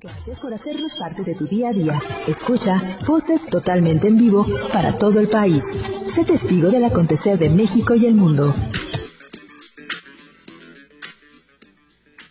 Gracias por hacernos parte de tu día a día. Escucha voces totalmente en vivo para todo el país. Sé testigo del acontecer de México y el mundo.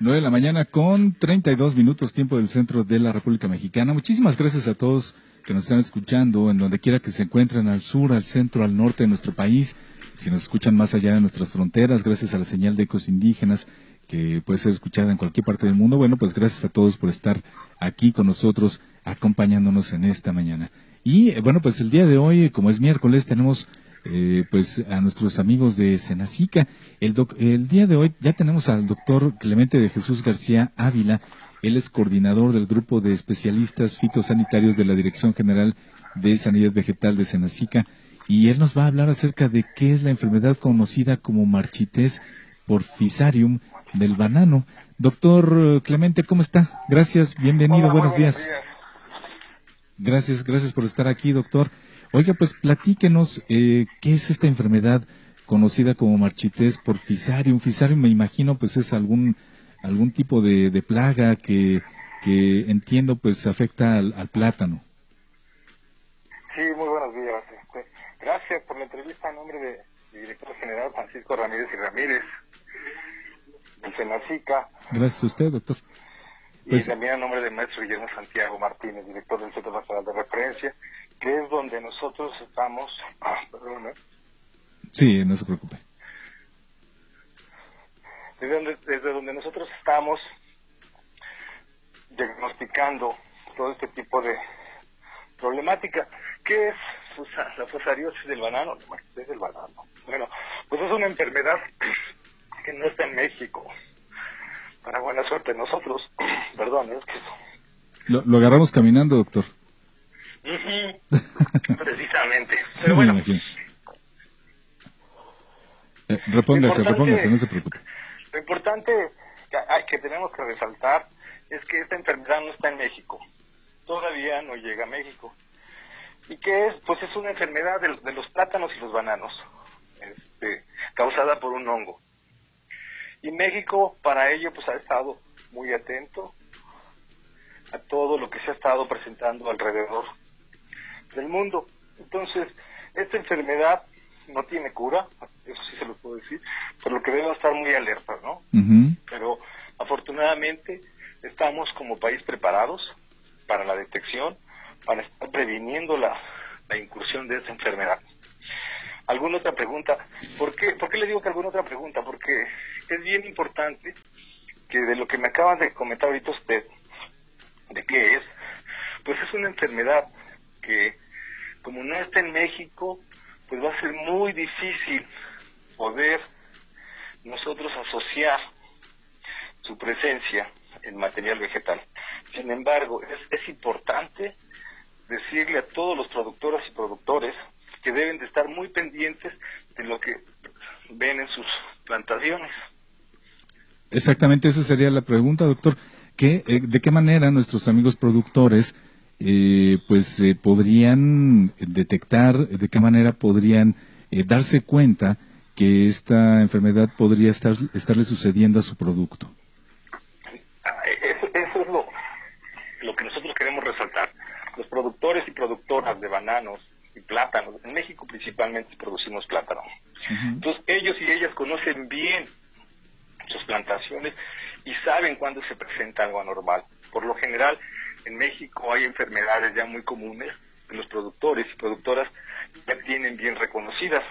9 de la mañana con 32 minutos tiempo del centro de la República Mexicana. Muchísimas gracias a todos que nos están escuchando en donde quiera que se encuentren, al sur, al centro, al norte de nuestro país. Si nos escuchan más allá de nuestras fronteras, gracias a la señal de ecos indígenas que puede ser escuchada en cualquier parte del mundo. Bueno, pues gracias a todos por estar aquí con nosotros, acompañándonos en esta mañana. Y eh, bueno, pues el día de hoy, como es miércoles, tenemos eh, pues a nuestros amigos de Senacica. El, el día de hoy ya tenemos al doctor Clemente de Jesús García Ávila. Él es coordinador del grupo de especialistas fitosanitarios de la Dirección General de Sanidad Vegetal de Senacica y él nos va a hablar acerca de qué es la enfermedad conocida como marchités porfisarium del banano. Doctor Clemente, ¿cómo está? Gracias, bienvenido, buenos, días. Gracias, gracias por estar aquí, doctor. Oiga, pues platíquenos eh, qué es esta enfermedad conocida como marchités porfisarium. Fisarium me imagino pues es algún algún tipo de, plaga que, que entiendo pues afecta al, plátano. Sí, muy buenos días. Este, gracias por la entrevista en nombre del director general Francisco Ramírez y Ramírez. Gracias a usted, doctor. y pues- también a nombre del maestro Guillermo Santiago Martínez, director del Centro Nacional de Referencia, que es donde nosotros estamos. Ah, perdón, ¿eh? Sí, no se preocupe. Desde donde, desde donde nosotros estamos diagnosticando todo este tipo de problemática. ¿Qué es la fosariosis del banano? es el banano. Bueno, pues es una enfermedad que no está en México. Para buena suerte nosotros, perdón, es que... Lo, lo agarramos caminando, doctor. Precisamente. Pero bueno. Eh, repóngase, repóngase, no se preocupe. Lo importante que, que tenemos que resaltar es que esta enfermedad no está en México. Todavía no llega a México. ¿Y qué es? Pues es una enfermedad de, de los plátanos y los bananos, este, causada por un hongo. Y México para ello pues ha estado muy atento a todo lo que se ha estado presentando alrededor del mundo. Entonces, esta enfermedad no tiene cura, eso sí se lo puedo decir, por lo que debemos estar muy alerta, ¿no? Pero afortunadamente estamos como país preparados para la detección, para estar previniendo la, la incursión de esta enfermedad. ¿Alguna otra pregunta? ¿Por qué, ¿Por qué le digo que alguna otra pregunta? Porque es bien importante que de lo que me acaban de comentar ahorita usted, de qué es, pues es una enfermedad que como no está en México, pues va a ser muy difícil poder nosotros asociar su presencia en material vegetal. Sin embargo, es, es importante decirle a todos los productoras y productores que deben de estar muy pendientes de lo que ven en sus plantaciones. Exactamente, esa sería la pregunta, doctor. ¿Qué, eh, ¿De qué manera nuestros amigos productores eh, pues eh, podrían detectar, de qué manera podrían darse cuenta que esta enfermedad podría estar estarle sucediendo a su producto? Ah, eso, eso es lo, lo que nosotros queremos resaltar. Los productores y productoras de bananos y plátanos, en México principalmente producimos plátano. Entonces ellos y ellas conocen bien sus plantaciones y saben cuándo se presenta algo anormal. Por lo general, en México hay enfermedades ya muy comunes que los productores y productoras ya tienen bien reconocidas.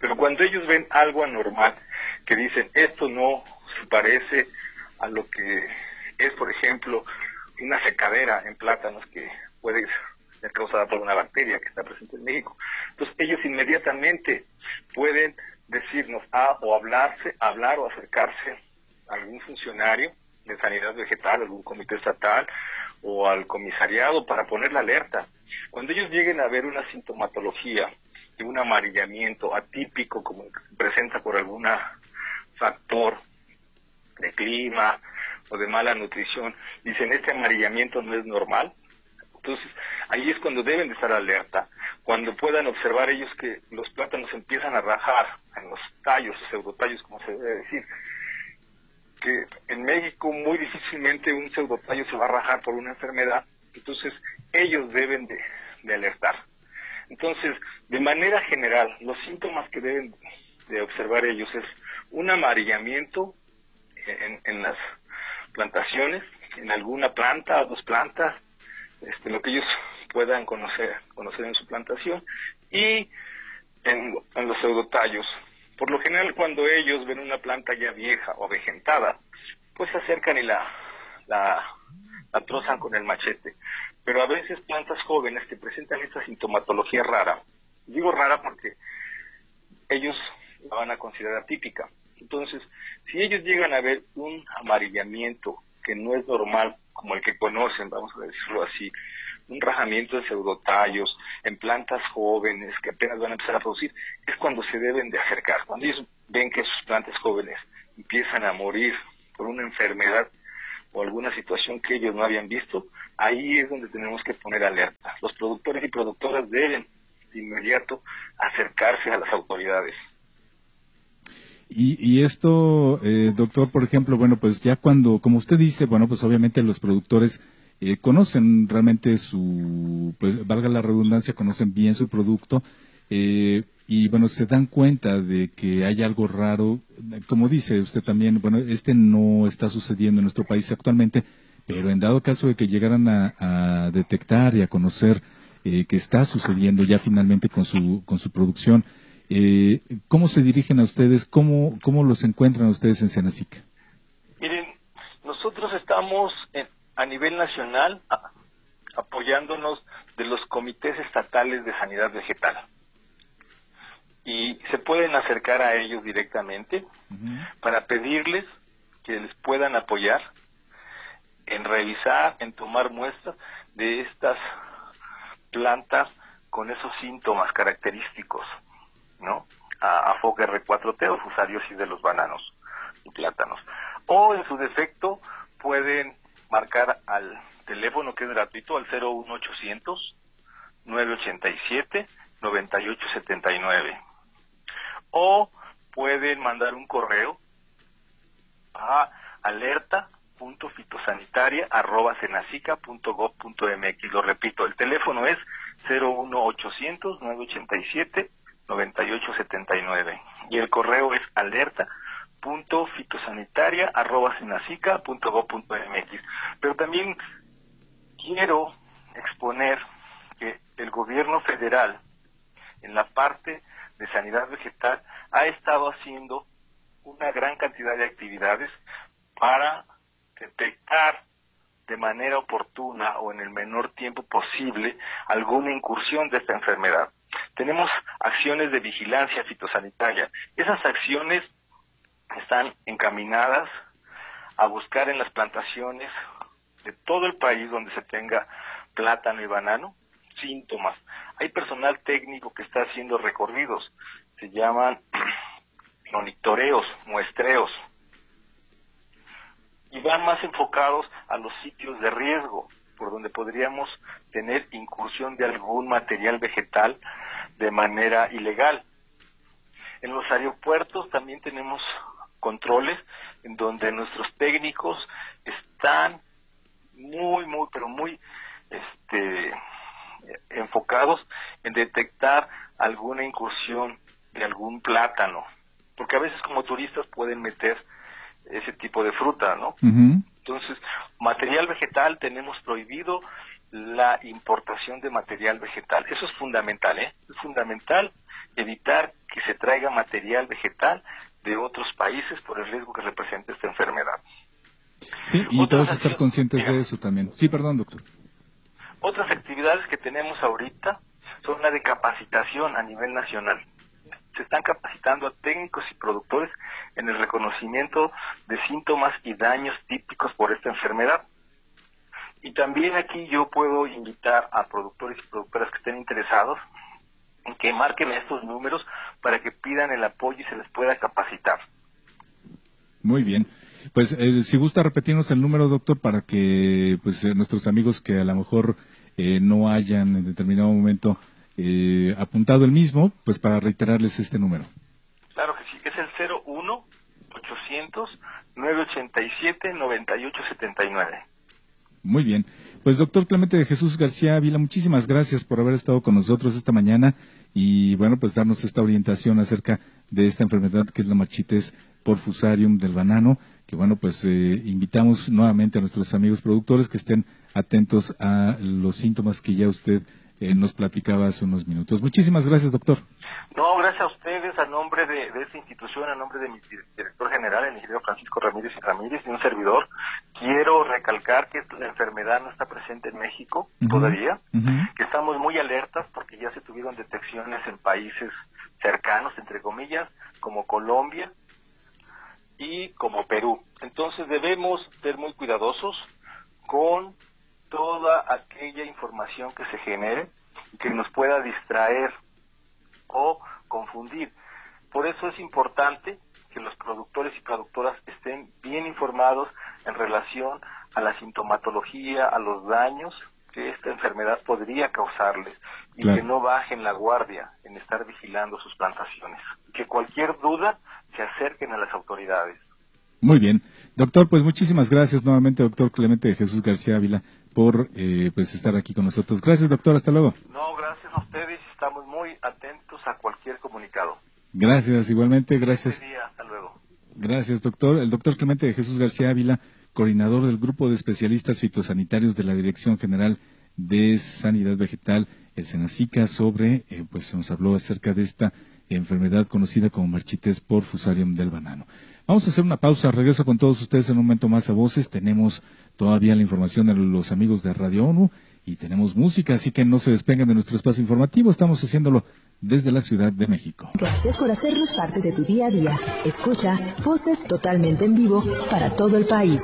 Pero cuando ellos ven algo anormal, que dicen, esto no se parece a lo que es, por ejemplo, una secadera en plátanos que puede ser causada por una bacteria que está presente en México. Entonces ellos inmediatamente pueden decirnos a, o hablarse, hablar o acercarse a algún funcionario de sanidad vegetal, algún comité estatal o al comisariado para poner la alerta. Cuando ellos lleguen a ver una sintomatología de un amarillamiento atípico como se presenta por algún factor de clima o de mala nutrición, dicen este amarillamiento no es normal, entonces ahí es cuando deben de estar alerta cuando puedan observar ellos que los plátanos empiezan a rajar en los tallos pseudotallos, como se debe decir, que en México muy difícilmente un pseudotallo se va a rajar por una enfermedad, entonces ellos deben de, alertar. Entonces, de manera general, los síntomas que deben de observar ellos es un amarillamiento en, en las plantaciones, en alguna planta dos plantas, este, lo que ellos puedan conocer, conocer en su plantación, y en, los pseudotallos. Por lo general, cuando ellos ven una planta ya vieja o vegetada, pues se acercan y la, la, trozan con el machete. Pero a veces plantas jóvenes que presentan esta sintomatología rara, digo rara porque ellos la van a considerar típica. Entonces, si ellos llegan a ver un amarillamiento que no es normal, como el que conocen, vamos a decirlo así, un rajamiento de pseudotallos en plantas jóvenes que apenas van a empezar a producir, es cuando se deben de acercar. Cuando ellos ven que sus plantas jóvenes empiezan a morir por una enfermedad o alguna situación que ellos no habían visto, ahí es donde tenemos que poner alerta. Los productores y productoras deben de inmediato acercarse a las autoridades. Y, y esto, eh, doctor, por ejemplo, bueno, pues ya cuando, como usted dice, bueno, pues obviamente los productores eh, conocen realmente su, pues, valga la redundancia, conocen bien su producto eh, y bueno, se dan cuenta de que hay algo raro, como dice usted también, bueno, este no está sucediendo en nuestro país actualmente, pero en dado caso de que llegaran a, detectar y a conocer eh, que está sucediendo ya finalmente con su, con su producción, eh, ¿cómo se dirigen a ustedes? ¿Cómo, cómo los encuentran ustedes en Senacica? Miren, nosotros estamos en, a nivel nacional apoyándonos de los comités estatales de sanidad vegetal. Y se pueden acercar a ellos directamente para pedirles que les puedan apoyar en revisar, en tomar muestras de estas plantas con esos síntomas característicos, ¿no? A, a R4T o fusariosis de los bananos y plátanos. O en su defecto pueden marcar al teléfono que es gratuito al 01800 987 9879 o pueden mandar un correo a alerta.fitosanitaria.cenacica.gov.mx. Lo repito, el teléfono es 01800 987 9879 y el correo es alerta punto fitosanitaria arroba mx Pero también quiero exponer que el gobierno federal en la parte de sanidad vegetal ha estado haciendo una gran cantidad de actividades para detectar de manera oportuna o en el menor tiempo posible alguna incursión de esta enfermedad. Tenemos acciones de vigilancia fitosanitaria. Esas acciones están encaminadas a buscar en las plantaciones de todo el país donde se tenga plátano y banano síntomas. Hay personal técnico que está haciendo recorridos, se llaman monitoreos, muestreos, y van más enfocados a los sitios de riesgo, por donde podríamos tener incursión de algún material vegetal de manera ilegal. En los aeropuertos también tenemos controles en donde nuestros técnicos están muy, muy, pero muy este, enfocados en detectar alguna incursión de algún plátano, porque a veces como turistas pueden meter ese tipo de fruta, ¿no? Entonces, material vegetal tenemos prohibido la importación de material vegetal. Eso es fundamental, ¿eh? Fundamental evitar que se traiga material vegetal de otros países por el riesgo que representa esta enfermedad. Sí, y todos estar conscientes de eso también. Sí, perdón, doctor. Otras actividades que tenemos ahorita son la de capacitación a nivel nacional. Se están capacitando a técnicos y productores en el reconocimiento de síntomas y daños típicos por esta enfermedad. Y también aquí yo puedo invitar a productores y productoras que estén interesados en que marquen estos números para que pidan el apoyo y se les pueda capacitar. Muy bien. Pues eh, si gusta repetirnos el número, doctor, para que pues eh, nuestros amigos que a lo mejor eh, no hayan en determinado momento apuntado el mismo, pues para reiterarles este número. Claro que sí, es el 01 800 987-9879. Muy bien. Pues doctor Clemente de Jesús García Ávila, muchísimas gracias por haber estado con nosotros esta mañana y bueno, pues darnos esta orientación acerca de esta enfermedad que es la marchites por fusarium del banano, que bueno, pues eh, invitamos nuevamente a nuestros amigos productores que estén atentos a los síntomas que ya usted eh, nos platicaba hace unos minutos. Muchísimas gracias, doctor. No, gracias a ustedes, a nombre de, esta institución, a nombre de mi director general, el ingeniero Francisco Ramírez y Ramírez, y un servidor, quiero recalcar que la enfermedad no está presente en México todavía, que estamos muy alertas porque ya se tuvieron detecciones en países cercanos, entre comillas, como Colombia y como Perú. Entonces debemos ser muy cuidadosos con toda aquella información que se genere que nos pueda distraer o confundir. Por eso es importante que los productores y productoras estén bien informados en relación a la sintomatología, a los daños que esta enfermedad podría causarles y que no bajen la guardia en estar vigilando sus plantaciones. Que cualquier duda se acerquen a las autoridades. Muy bien. Doctor, pues muchísimas gracias nuevamente, doctor Clemente de Jesús García Ávila, por eh, pues estar aquí con nosotros. Gracias, doctor. Hasta luego. No, gracias a ustedes. Estamos muy atentos a cualquier comunicado. Gracias, igualmente. Gracias. hasta luego. Gracias, doctor. El doctor Clemente de Jesús García Ávila, coordinador del Grupo de Especialistas Fitosanitarios de la Dirección General de Sanidad Vegetal, el Senacica, sobre, eh, pues nos habló acerca de esta enfermedad conocida como marchites por fusarium del banano. Vamos a hacer una pausa, regreso con todos ustedes en un momento más a voces. Tenemos todavía la información de los amigos de Radio ONU y tenemos música, así que no se despeguen de nuestro espacio informativo, estamos haciéndolo desde la Ciudad de México. Gracias por hacernos parte de tu día a día. Escucha voces totalmente en vivo para todo el país.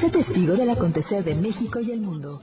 Sé testigo del acontecer de México y el mundo.